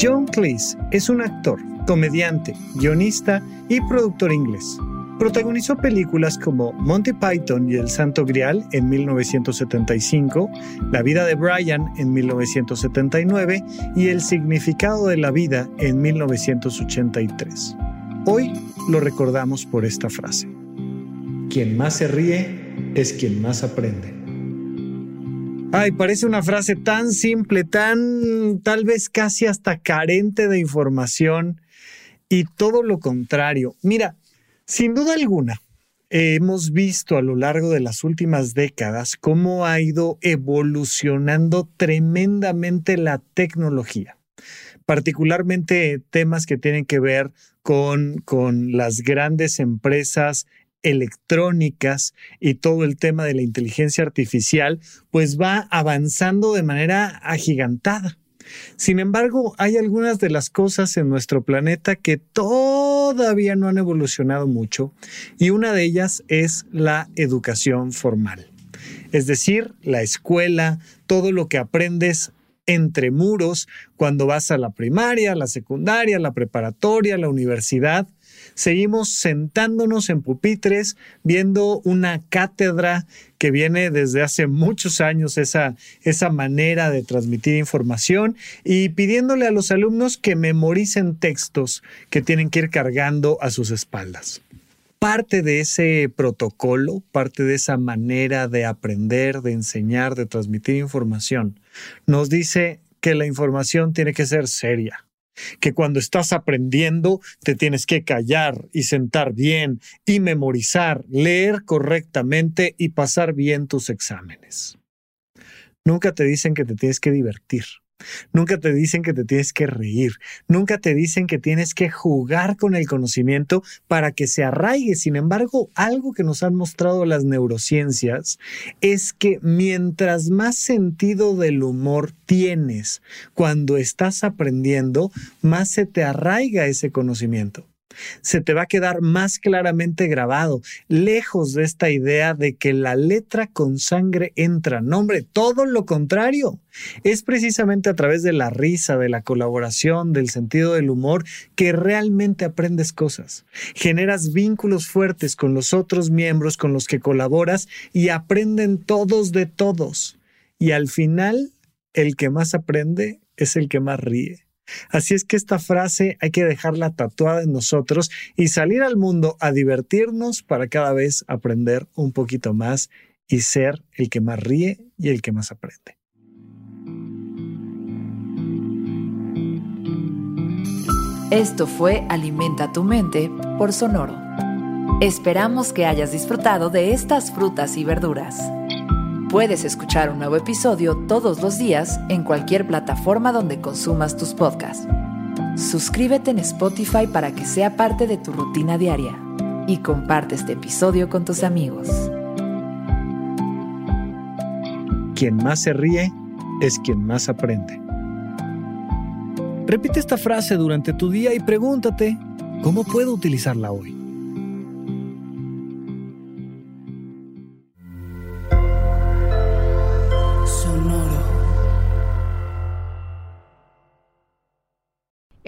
John Cleese es un actor, comediante, guionista y productor inglés. Protagonizó películas como Monty Python y El Santo Grial en 1975, La vida de Brian en 1979 y El significado de la vida en 1983. Hoy lo recordamos por esta frase. Quien más se ríe es quien más aprende. Ay, parece una frase tan simple, tan tal vez casi hasta carente de información y todo lo contrario. Mira, sin duda alguna, hemos visto a lo largo de las últimas décadas cómo ha ido evolucionando tremendamente la tecnología particularmente temas que tienen que ver con, con las grandes empresas electrónicas y todo el tema de la inteligencia artificial, pues va avanzando de manera agigantada. Sin embargo, hay algunas de las cosas en nuestro planeta que todavía no han evolucionado mucho y una de ellas es la educación formal. Es decir, la escuela, todo lo que aprendes entre muros cuando vas a la primaria, la secundaria, la preparatoria, la universidad, seguimos sentándonos en pupitres, viendo una cátedra que viene desde hace muchos años, esa, esa manera de transmitir información y pidiéndole a los alumnos que memoricen textos que tienen que ir cargando a sus espaldas. Parte de ese protocolo, parte de esa manera de aprender, de enseñar, de transmitir información, nos dice que la información tiene que ser seria, que cuando estás aprendiendo te tienes que callar y sentar bien y memorizar, leer correctamente y pasar bien tus exámenes. Nunca te dicen que te tienes que divertir. Nunca te dicen que te tienes que reír, nunca te dicen que tienes que jugar con el conocimiento para que se arraigue. Sin embargo, algo que nos han mostrado las neurociencias es que mientras más sentido del humor tienes cuando estás aprendiendo, más se te arraiga ese conocimiento se te va a quedar más claramente grabado, lejos de esta idea de que la letra con sangre entra. No, hombre, todo lo contrario. Es precisamente a través de la risa, de la colaboración, del sentido del humor, que realmente aprendes cosas. Generas vínculos fuertes con los otros miembros con los que colaboras y aprenden todos de todos. Y al final, el que más aprende es el que más ríe. Así es que esta frase hay que dejarla tatuada en nosotros y salir al mundo a divertirnos para cada vez aprender un poquito más y ser el que más ríe y el que más aprende. Esto fue Alimenta tu mente por Sonoro. Esperamos que hayas disfrutado de estas frutas y verduras. Puedes escuchar un nuevo episodio todos los días en cualquier plataforma donde consumas tus podcasts. Suscríbete en Spotify para que sea parte de tu rutina diaria y comparte este episodio con tus amigos. Quien más se ríe es quien más aprende. Repite esta frase durante tu día y pregúntate, ¿cómo puedo utilizarla hoy?